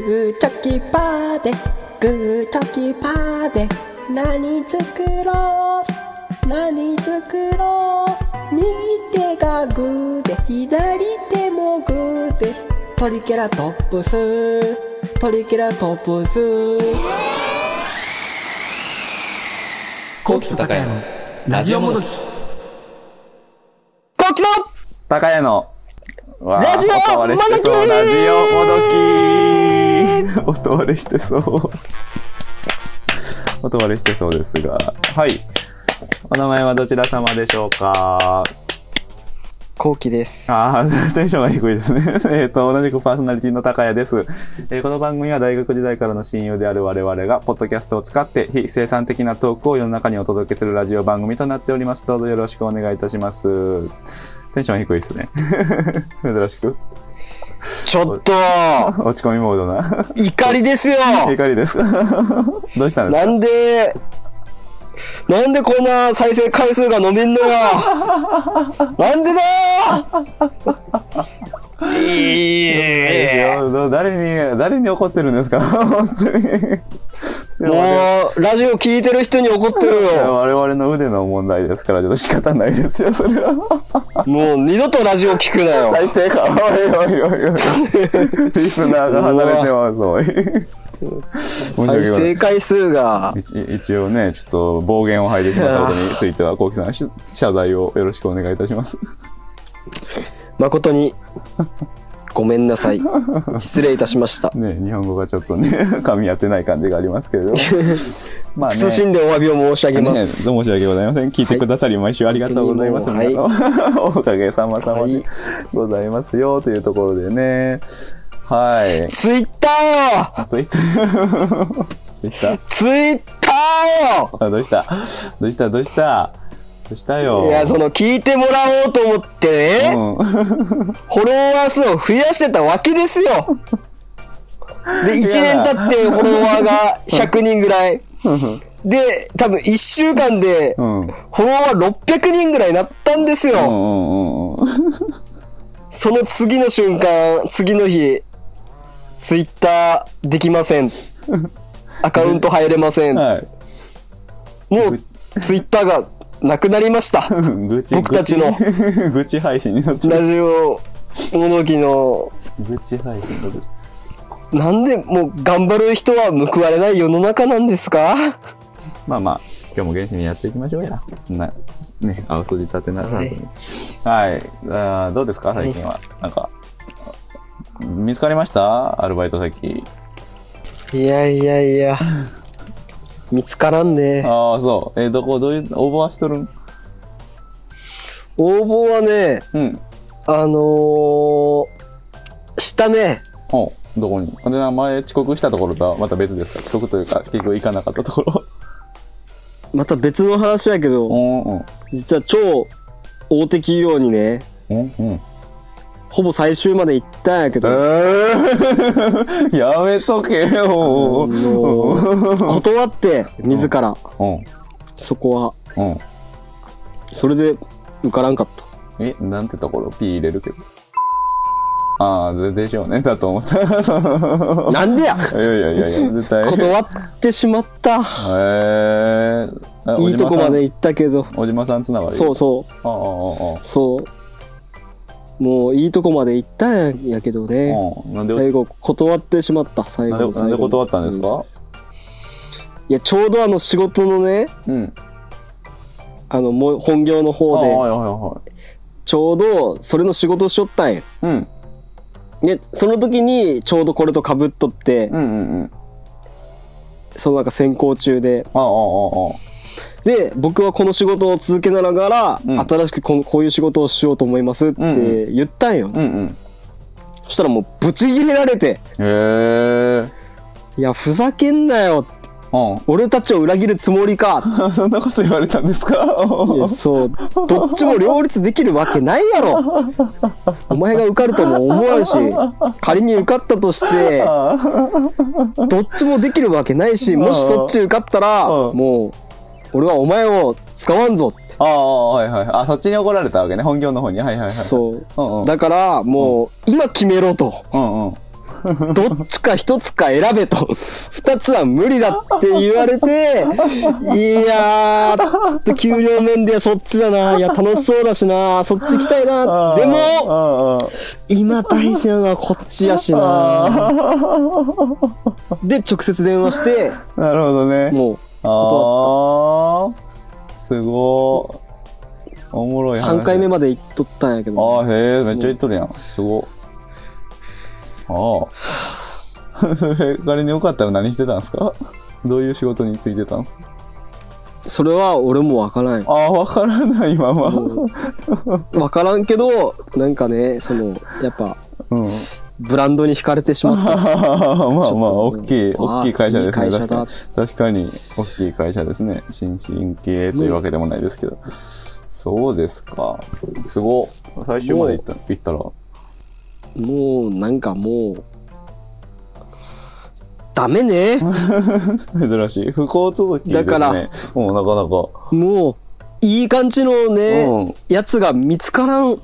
グーチョキパーでグーチョキパーで何作ろう何作ろう右手がグーで左手もグーでトリケラトップストリケラトップス。コウキと高谷のラジオもどき。こっちの高谷の、ラジオもどきラジオもどき 音割れしてそう。音割れしてそうですが。はい。お名前はどちら様でしょうか？こうきです。ああ、テンションが低いですね。えっと、同じくパーソナリティの高谷です。えーこの番組は大学時代からの親友である我々が、ポッドキャストを使って非生産的なトークを世の中にお届けするラジオ番組となっております。どうぞよろしくお願いいたします。テンション低いですね。珍しく。ちょっと、落ち込みモードな。怒りですよ。怒りです。か どうしたんですか？なんで、なんでこんな再生回数が伸びんのよ。なんでだよ。いいいですよど誰に、誰に怒ってるんですか？本当に。もう、ラジオ聞いてる人に怒ってるよ。我々の腕の問題ですから、ちょっと仕方ないですよ、それは。もう二度とラジオ聞くなよ。最低か。おいおいおいおい。リスナーが離れてます、おい。再生回数が、一一応ね、ちょっと暴言を吐いてしまったことについては、コウキさん、し謝罪をよろしくお願いいたします。誠に、ごめんなさい。失礼いたしました。ね、日本語がちょっとね、噛み合ってない感じがありますけれども。まあね。謹んでお詫びを申し上げまね、す。どうも申し訳ございません。聞いてくださり、毎週ありがとうございます。はいおかげさまさまではいございますよ、というところでね。はい。ツイッターよツイッター。ツイッターツイッターどうした？どうした？どうした？したよ。いや、その、聞いてもらおうと思ってね、うん。フォロワー数を増やしてたわけですよ。で、1年経ってフォロワーが100人ぐらい。で、多分1週間で、フォロワー600人ぐらいになったんですよ。その次の瞬間、次の日、ツイッターできません。アカウント入れません。はい。もう、ツイッターがなくなりました。僕たちの愚痴配信になってる。ラジオ、ものきの、愚痴配信になっ。なんでもう頑張る人は報われない世の中なんですか？まあまあ、今日も元気にやっていきましょうや。な、ね、青筋立てなさずに。はい。あーどうですか？最近は。なんか、見つかりました？アルバイト先。いやいやいや、見つからんね。ああ、そう。えーどこ、どういう、応募はしとるん？応募はね、うん。あのー、したね。おどこに？で、名前遅刻したところとはまた別ですか？遅刻というか、結局行かなかったところ？また別の話やけど、うんうん。実は超大手企業にね、うんうん。ほぼ最終まで行ったんやけえど、ー、やめとけよ。断って、自ら、うん。そこは。うん。それで受からんかった。え、なんてところ ?P 入れるけど。ああ、ででしょうね。だと思った。なんでや？いやいやいやいや、絶対。断ってしまった。へえー。いいとこまで行行ったけど。おじまさんつながり？そうそう。ああ、ああ、あそう。もういいとこまで行ったんやけどね。あ。うん。なんで、最後断ってしまった、最後なんで、断ったんですか？いや、ちょうどあの仕事のね、うん。あの、もう本業のあ方で、はいはいはちょうどそれの仕事をしよったんや。い。うん。で、その時にちょうどこれと被っとって、うんうんうん。そのなんか先行中で。ああ、ああ、あで、僕はこの仕事を続けながら、うん新しくこのこういう仕事をしようと思いますって言ったんよ。あ。うんうん。そしたらもうブチギレられて、へえ。いや、ふざけんなよ。うん。俺たちを裏切るつもりか。そんなこと言われたんですか？いやそう。どっちも両立できるわけないやろ。お前が受かるとも思わんし、仮に受かったとして、どっちもできるわけないし、もしそっち受かったら、うんもう、俺はお前を使わんぞって。ああ、はいはい。あ、そっちに怒られたわけね。本業の方に。はいはいはい。そう。うんうん。だから、もう、今決めろと。うんうん。どっちか一つか選べと。二つは無理だって言われて、いやー、ちょっと給料面でそっちだな。いや、楽しそうだしな。そっち行きたいな。でも、も、今大事なのはこっちやしな。で、直接電話して、なるほどね。もう、ああ、すごい。おもろい話。3回目まで行っとったんやけど、ああ、へえ、めっちゃ言っとるやん。すご。ああ。それ、仮によかったら何してたんですか？どういう仕事についてたんですか？それは俺もわからん。ああ、わからないまま。わからんけど、なんかね、その、やっぱ、うん。ブランドに惹かれてしまった。まあまあ、大きい、あ大きい会社ですね。いい確かに確かに、大きい会社ですね。新進気鋭というわけでもないですけど。そうですか。すご。最終まで行った行ったら。もう、なんかもう、ダメね。珍しい。不幸続きですね。だからもうなかなか。もう、いい感じのね、うんやつが見つからん、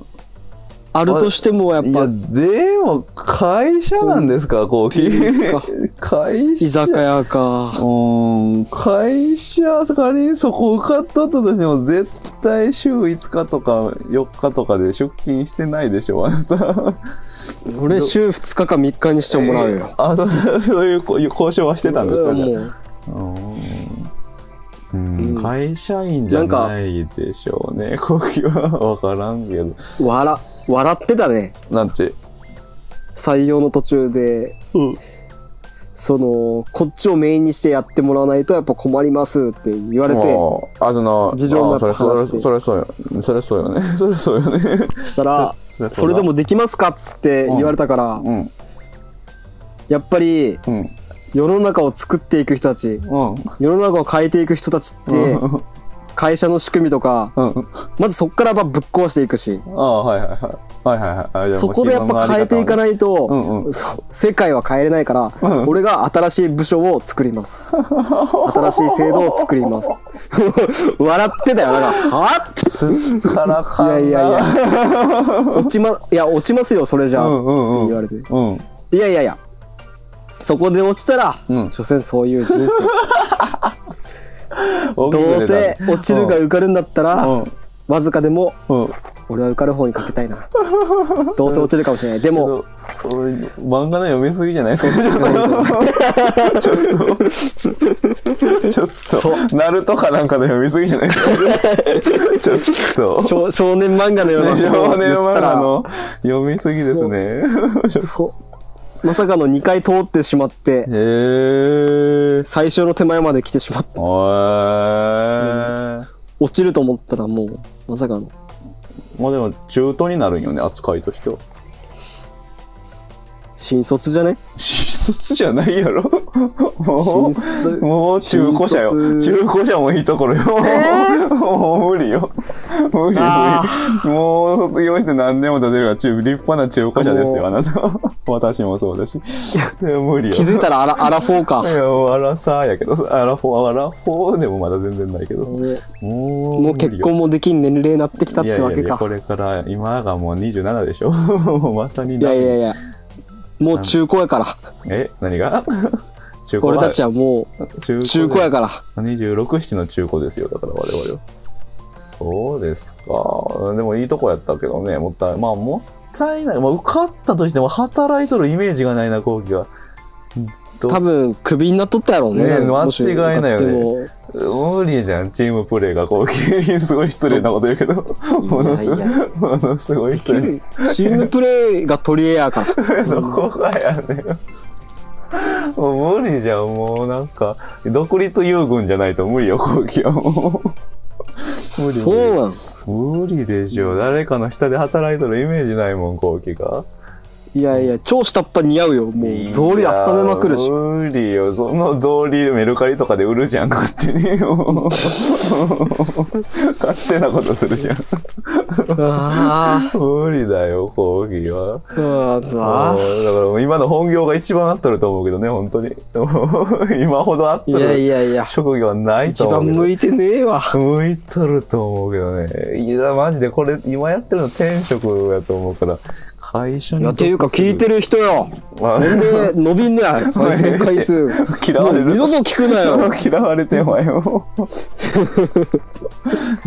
あるとしても、やっいや、ぱ、でも、会社なんですか、コーヒー？か。会社？居酒屋か。うん、会社、仮にそこ受かっとったとしても、絶対週5日とか4日とかで出勤してないでしょ、あなた。俺、週2日か3日にしてもらうよ。あ、そうそういうこ交渉はしてたんですか、じゃあ？もう、うんうん会社員じゃないでしょうね、コーヒーは。わからんけど。笑、笑ってたね。なんて？採用の途中で、その、こっちをメインにしてやってもらわないとやっぱ困りますって言われて、もうあ、その、事情もあそれ、それ、話してそれそうよ。それそうよね。それそうよね。そしたら、それそれでもできますかって言われたから、うん、やっぱりうん、世の中を作っていく人たち、うん。世の中を変えていく人たちって、会社の仕組みとか、うん。まずそこからぶっ壊していくし、ああ、はいはいはい。はいはいはいあ。じゃあそこでやっぱ変えていかい。ないと、うんうん世界は変えれないから、うん俺が新しい部署を作ります。新しい制度を作ります。笑ってたよ。なんか、はっ？てすっからかんな。いやいやいや、落ちま、いや、落ちますよ、それじゃあ。うんうんうん。言われてうん。いやいやいや、そこで落ちたら、うん所詮そういう人生。どどうせ落ちるが受かるんだったら、うん。わずかでも、うん。俺は受かる方にかけたいな。どうせ落ちるかもしれない。でも、漫画の読みすぎじゃない？ですかちょっと。ちょっと、ナルトかなんかの読みすぎじゃない？ですかちょっと。少少年漫画のようなことを少年漫画の読みすぎですね。そう。まさかの2回通ってしまって、へえ。最初の手前まで来てしまって、おー。落ちると思ったらもう、まさかの。まあでも、中途になるんよね、扱いとしては。新卒じゃね？新卒じゃないやろ もう、もう中古車よ。中古車もいいところよ。もう無理よ。無理あ無理。もう卒業して何年も経てるから中、立派な中古車ですよ、あなた。私もそうだし。でも無理よ。気づいたらアラアラフォーかい。や、もうアラサーやけどさ、アラフォー、アラフォーでもまだ全然ないけど。もうもう、もう結婚もできん年齢になってきたっいやいやいや、てわけか。これから、今がもう27でしょ もうまさにいやいやいや、もう中古やから。え何が？中古俺たちはも中う中古やかから。26、7の中古ですよ、だから我々は。そうですか。でもいいとこやったけどね、もったい、まあもったいない。まあ受かったとしても働いとるイメージがないな、後期が。ど多分、クビになっとったやろうね。ね間違いないよね無理じゃん、チームプレーが後期。すごい失礼なこと言うけど。ものすごいものすごい失礼。チームプレーが取り柄やから。そこがやねもう無理じゃん、もうなんか、独立遊軍じゃないと無理よ、後期はもう。無理そうなん。無理でしょ。誰かの下で働いとるイメージないもん、後期が。いやいや、超下っ端似合うよ。もう、草履温めまくるし。無理よ。その草履メルカリとかで売るじゃん、勝手に。勝手なことするじゃん。あ無理だよ、講義は。あ、うんさうんだから今の本業が一番合っとると思うけどね、本当に。今ほど合っいやいとるやいや、職業はないと一思うけど。番向いてねえわ。向いとると思うけどね。いや、マジでこれ、今やってるの転職やと思うから、会社に。いや、っていうか聞いてる。る人よ。まあなんで伸びんのや、再生回数。嫌われる二度と聞くなよ。嫌われてんわよ。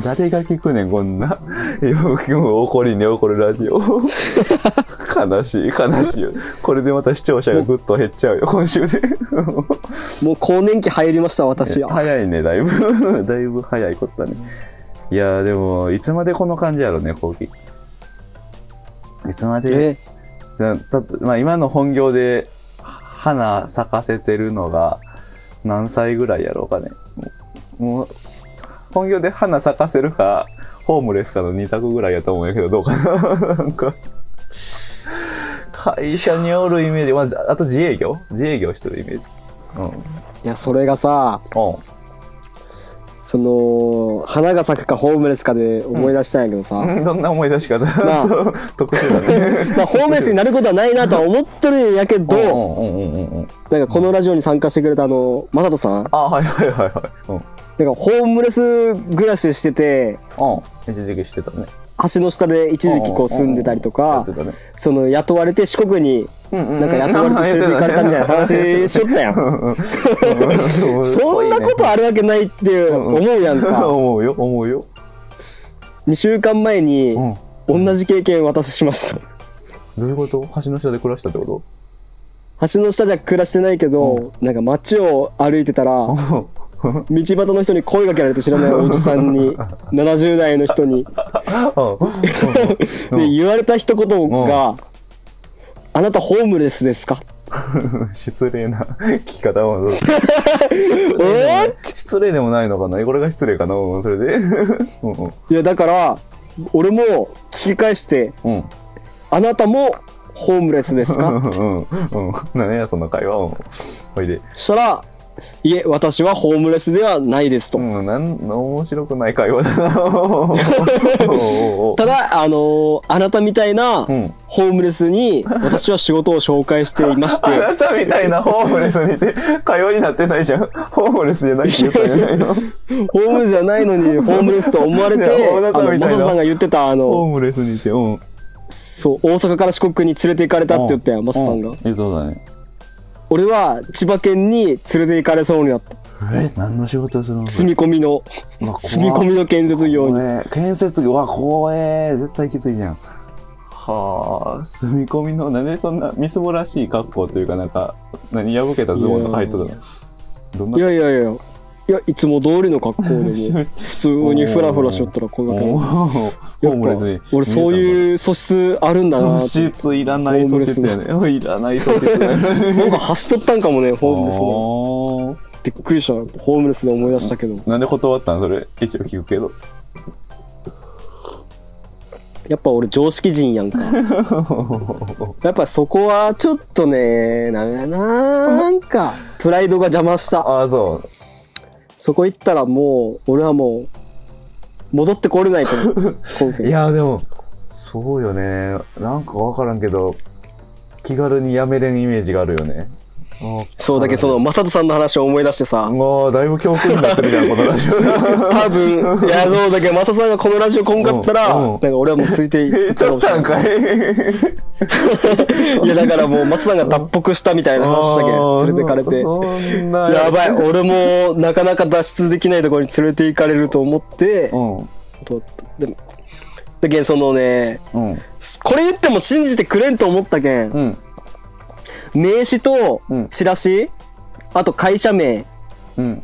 誰が聞くねん、こんな。よく怒りに怒るラジオ。悲しい、悲しいよ。これでまた視聴者がぐっと減っちゃうよ、今週で。もう更年期入りました、私は。早いね、だいぶ。だいぶ早いことだね。いやーでも、いつまでこの感じやろね、後期。いつまで、え、じゃあだってまあ今の本業で花咲かせてるのが何歳ぐらいやろうかね。もう、本業で花咲かせるか、ホームレスかの二択ぐらいやと思うんやけど、どうかな なんか、会社におるイメージ、まず、あと自営業？自営業してるイメージ。うん。いや、それがさ、うん。その、花が咲くかホームレスかで思い出したんやけどさ、うんどんな思い出し方？あ 特殊だね。まあ、ホームレスになることはないなとは思ってるんやけど。なんかこのラジオに参加してくれたあの、まさとさん、あ、はいはいはいはい。うん。なんかホームレス暮らししてて、うん。一時期してたね。橋の下で一時期こう住んでたりとやか。その雇われて四国になんか雇われて連れて行かれたみたいな話しとったや ん。そんなことあるわけないって思うやんか。思うよ、思うよ。2週間前にうん。同じ経験私しました。どういうこと？橋の下で暮らしたってこ橋の下じゃ暮らしてないけど、なんか街を歩いてたら、道と端の人に声かけられて知らないおじさんに、70代の人に。で、言われた一言が、あなたホームレスですか？失礼な聞き方を。え？失礼でもないのかな？これが失礼かな？うんそれで。いや、だから、俺も聞き返して、うん。あなたもホームレスですか？うん。うん。うん。何や、その会話。うんほいで。そしたら、いえ、私はホームレスではないですと。うん、なん、面白くない会話だな。ただ、あのーあなたみたいなうんホームレスに私は仕事を紹介していまして、あなたみたいなホームレスにて会話になってないじゃん。ホームレスじゃないって言ったんじゃないの？ホームレスじゃないのにホームレスと思われて、いやああの、なたみたいなさんが言ってた、あホーの、ムレスにいて、うん。そう、大阪から四国に連れて行かれたって言ったよ、マサさんがう。言うとだね。俺は千葉県に連れて行かれそうになった。え、何の仕事するの？住み込みの、住み込みの建設業に。建設業、うわ、怖え。絶対きついじゃん。はあ、住み込みの、なんでそんなみすぼらしい格好というか、なんか、何、破けたズボンとか入っとったの？いやいやいや、いや、いつも通りの格好でも、普通にフラフラしよったら声かけられおるーホームレス俺そうう。いう素質あるんだな素。質いらない素質やね。いらない素質。なんか走っとったんかもね、ホームレスの。の。びっくりした。ホームレスで思い出したけど。なんで断ったん？それ。一応聞くけど。やっぱ俺常識人やんか。やっぱそこはちょっとね、ななんか、プライドが邪魔した。ああ、そそこ行ったらもう、俺はもう、戻ってこれないと思う。今。世いや、でも、そうよね。なんかわからんけど、気軽にやめれんイメージがあるよね。そうだけどその、マサトさんの話を思い出してさ、もう、だいぶ教訓になってるじゃん、このラジオ。多分、いや、そうだけど、マサさんがこのラジオこんかったら、なんか俺はもうついていったんかい いや、だからもう、マサさんが脱北したみたいな話したけん、連れてかれて。やばい、俺もなかなか脱出できないところに連れて行かれると思って。でも、だけん、そのね、うん。これ言っても信じてくれんと思ったけん。名刺とうんチラシ、あと会社名、うん。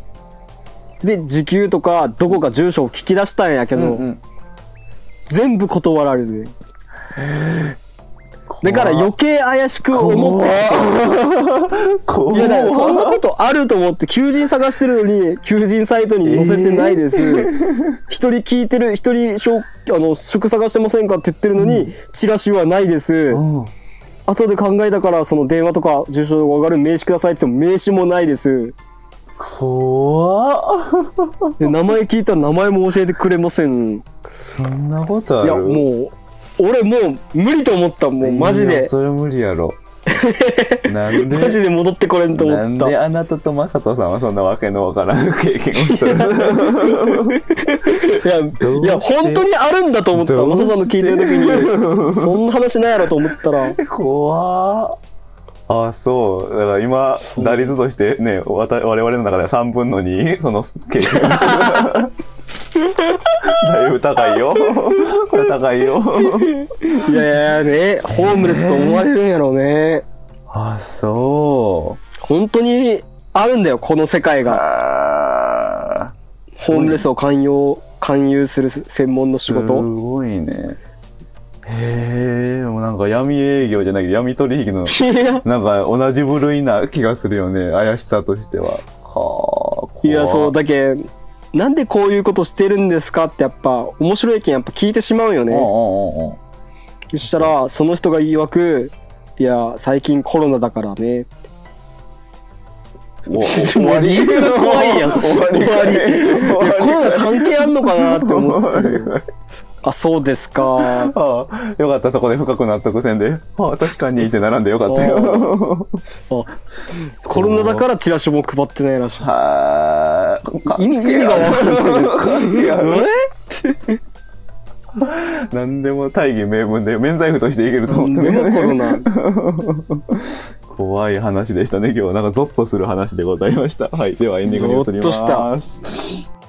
で、時給とか、どこか住所を聞き出したんやけど、うん。全部断られる。だから余計怪しく思って、怖いや、だからそんなことあると思って、求人探してるのに、求人サイトに載せてないです。一、人聞いてる、一人しょう、あの、職探してませんかって言ってるのに、チラシはないです。うん。後で考えたから、その電話とか住所が上がる名刺くださいって言っても名刺もないです。怖っ。で名前聞いたら名前も教えてくれません。いそんなことある？や、もう、俺もう無理と思った。もうマジで。それ無理やろ。なんで？マジで戻ってこれんと思なんった。であなたとマサトさんはそんなわけのわからん経験をしたのいや、いや、本当にあるんだと思った。どうしてマサさんの聞いてる時に、そんな話ないやろと思ったら、怖っあそう。だから今、打率としてね、我々の中では3分の2、その経験。だいぶ高いよ。これ高いよ。いやいやね、ホームレスと思われるんやろうね。あ、そ本当にあるんだよ、この世界う。が。あホームレスを勧誘、勧誘する専門の仕す事。ごいね。へえ、でもなんか闇営業じゃないけど闇取引の、なんか同じ部類な気がするよね。怪しさとしては。はあ。怖いや、そう、だけ、なんでこういうことしてるんですかってやっぱ、面白い意見やっぱ聞いてしまうよね。そしたら、その人が言い訳。く、いや、最近コロナだからね。お終わり？怖いやん。終わり？コロナ関係あんのかなって思って終るあ、そうですか。ああよかった、そこで深く納得せんで。ああ、確かにって並んでよかったよ。あ、コロナだからチラシも配ってないらしい。はあ。意味、意味がわかんない。いやえ？何でも大義名分で免罪符としていけると思ってね。ナ。怖い話でしたね、今日は。なんかゾッとする話でございました。はい。ではエンディングに移ります。ゾッとした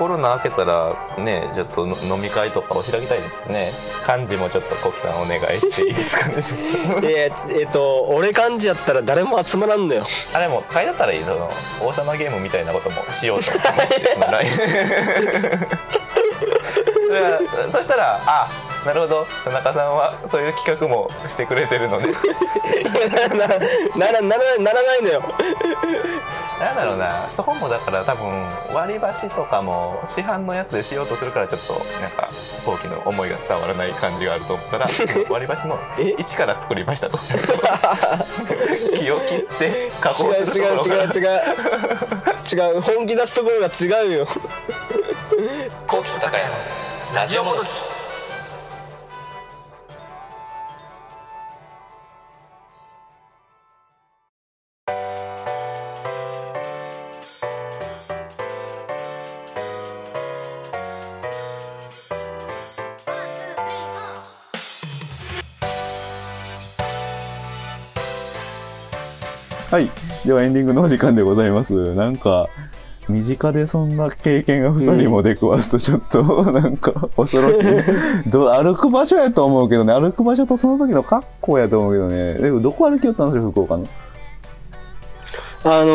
コロナ明けたらねちょっとの飲み会とかを開きたいですよね。幹事もちょっとコキさんお願いしていいですかねちょっと。えー、えっと、俺幹事やったら誰も集まらんのよ。あれも会だったらいいその王様ゲームみたいなこともしようと思いますそしたらあなるほど田中さんはそういう企画もしてくれてるので な、なら、なら、ならないのよ。なんだろうなそこもだから多分割り箸とかも市販のやつでしようとするからちょっとなんか後期の思いが伝わらない感じがあると思うから 割り箸もえ一から作りましたとちゃんと木を切って加工すると違う違うころから違う違う。違う。本気出すところが違うよ。後期と高谷のラジオもどきはい。ではエンディングのお時間でございます。なんか、身近でそんな経験が二人も出くわすとちょっと、なんか恐ろしい。ど歩く場所やと思うけどね、歩く場所とその時の格好やと思うけどね。でもどこ歩きよったんですよ、福岡の？あのー、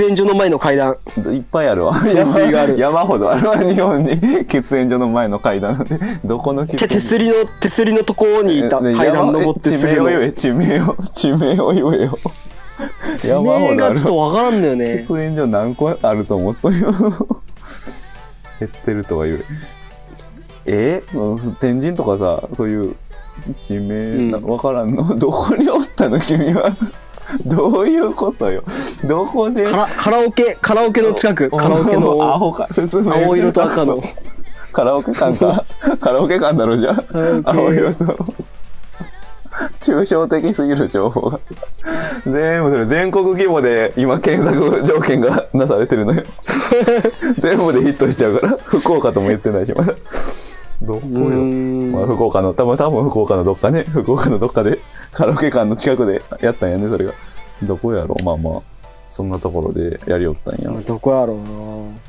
煙所の前の階段。いっぱいあるわ。噴水がある山ほどあるわ、日本に。喫煙所の前の階段なんで。どこの喫手、すりの、手すりのところにいたね階段登ってすぐの。地名を言え、地名を、地名を言えよ。地名がちょっとわからんのよね。喫煙所何個あると思っとんよ。減ってるとは言う。え？うん天神とかさ、そういう地名な、うんわからんの？どこにおったの？君は。どういうことよ？どこで？カラカラオケ、カラオケの近く。カラオケアの。ホか、説明。青色と赤の。カラオケ館か？カラオケ館だろ、じゃあ。青色と。抽象的すぎる情報が。全部それ全国規模で今検索条件がなされてるのよ。全部でヒットしちゃうから、福岡とも言ってないし、まだ。どこよ。んまあ、福岡の、多分多分福岡のどっかね、福岡のどっかでカラオケ館の近くでやったんやね、それが。どこやろまあまあ、そんなところでやりよったんや。どこやろうな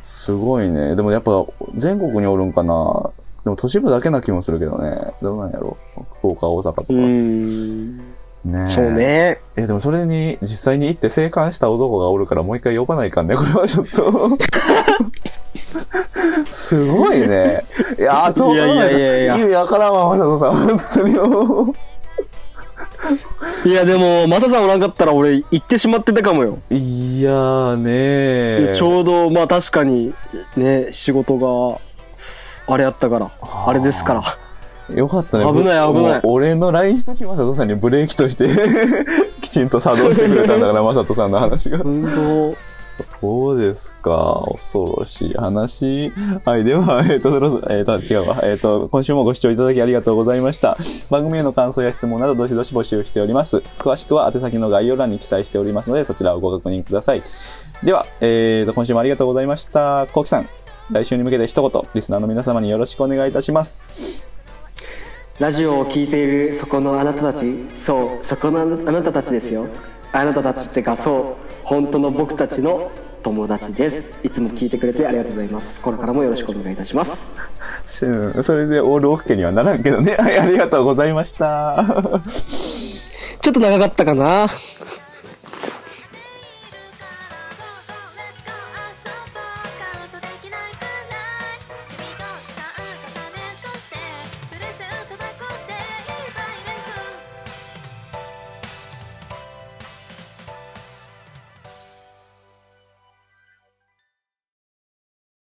すごいね。でもやっぱ全国におるんかな。でも都市部だけな気もするけどね。どうなんやろ福岡、大阪とかはうーん。ねえそう。ね。え、でもそれに実際に行って生還した男がおるからもう一回呼ばないかんね。これはちょっと。すごいね。いやー、そういやいやいやいや意味わからんわ、まさとさん。本当にもう。いやでもマサさんおらんかったら俺行ってしまってたかもよ、いやーねーちょうどまあ確かにね仕事があれやったからあれですからよかったね。危ない危ない俺の LINE しときまさとさんにブレーキとして きちんと作動してくれたんだから、まさとさんの話が。運動そうですか。恐ろしい話。はい。では、えっ、と、そろそろ、えっ、と、違うわ。えっ、と、今週もご視聴いただきありがとうございました。番組への感想や質問など、どしどし募集しております。詳しくは、宛先の概要欄に記載しておりますので、そちらをご確認ください。では、えっ、と、今週もありがとうございました。コウキさん、来週に向けて一言、リスナーの皆様によろしくお願いいたします。ラジオを聞いているそこのあなたたちそうそこのあなたたちですよあなたたちがそう本当の僕たちの友達ですいつも聞いてくれてありがとうございますこれからもよろしくお願いいたしますうん それでオールオッケーにはならんけどね。はい、ありがとうございました。ちょっと長かったかな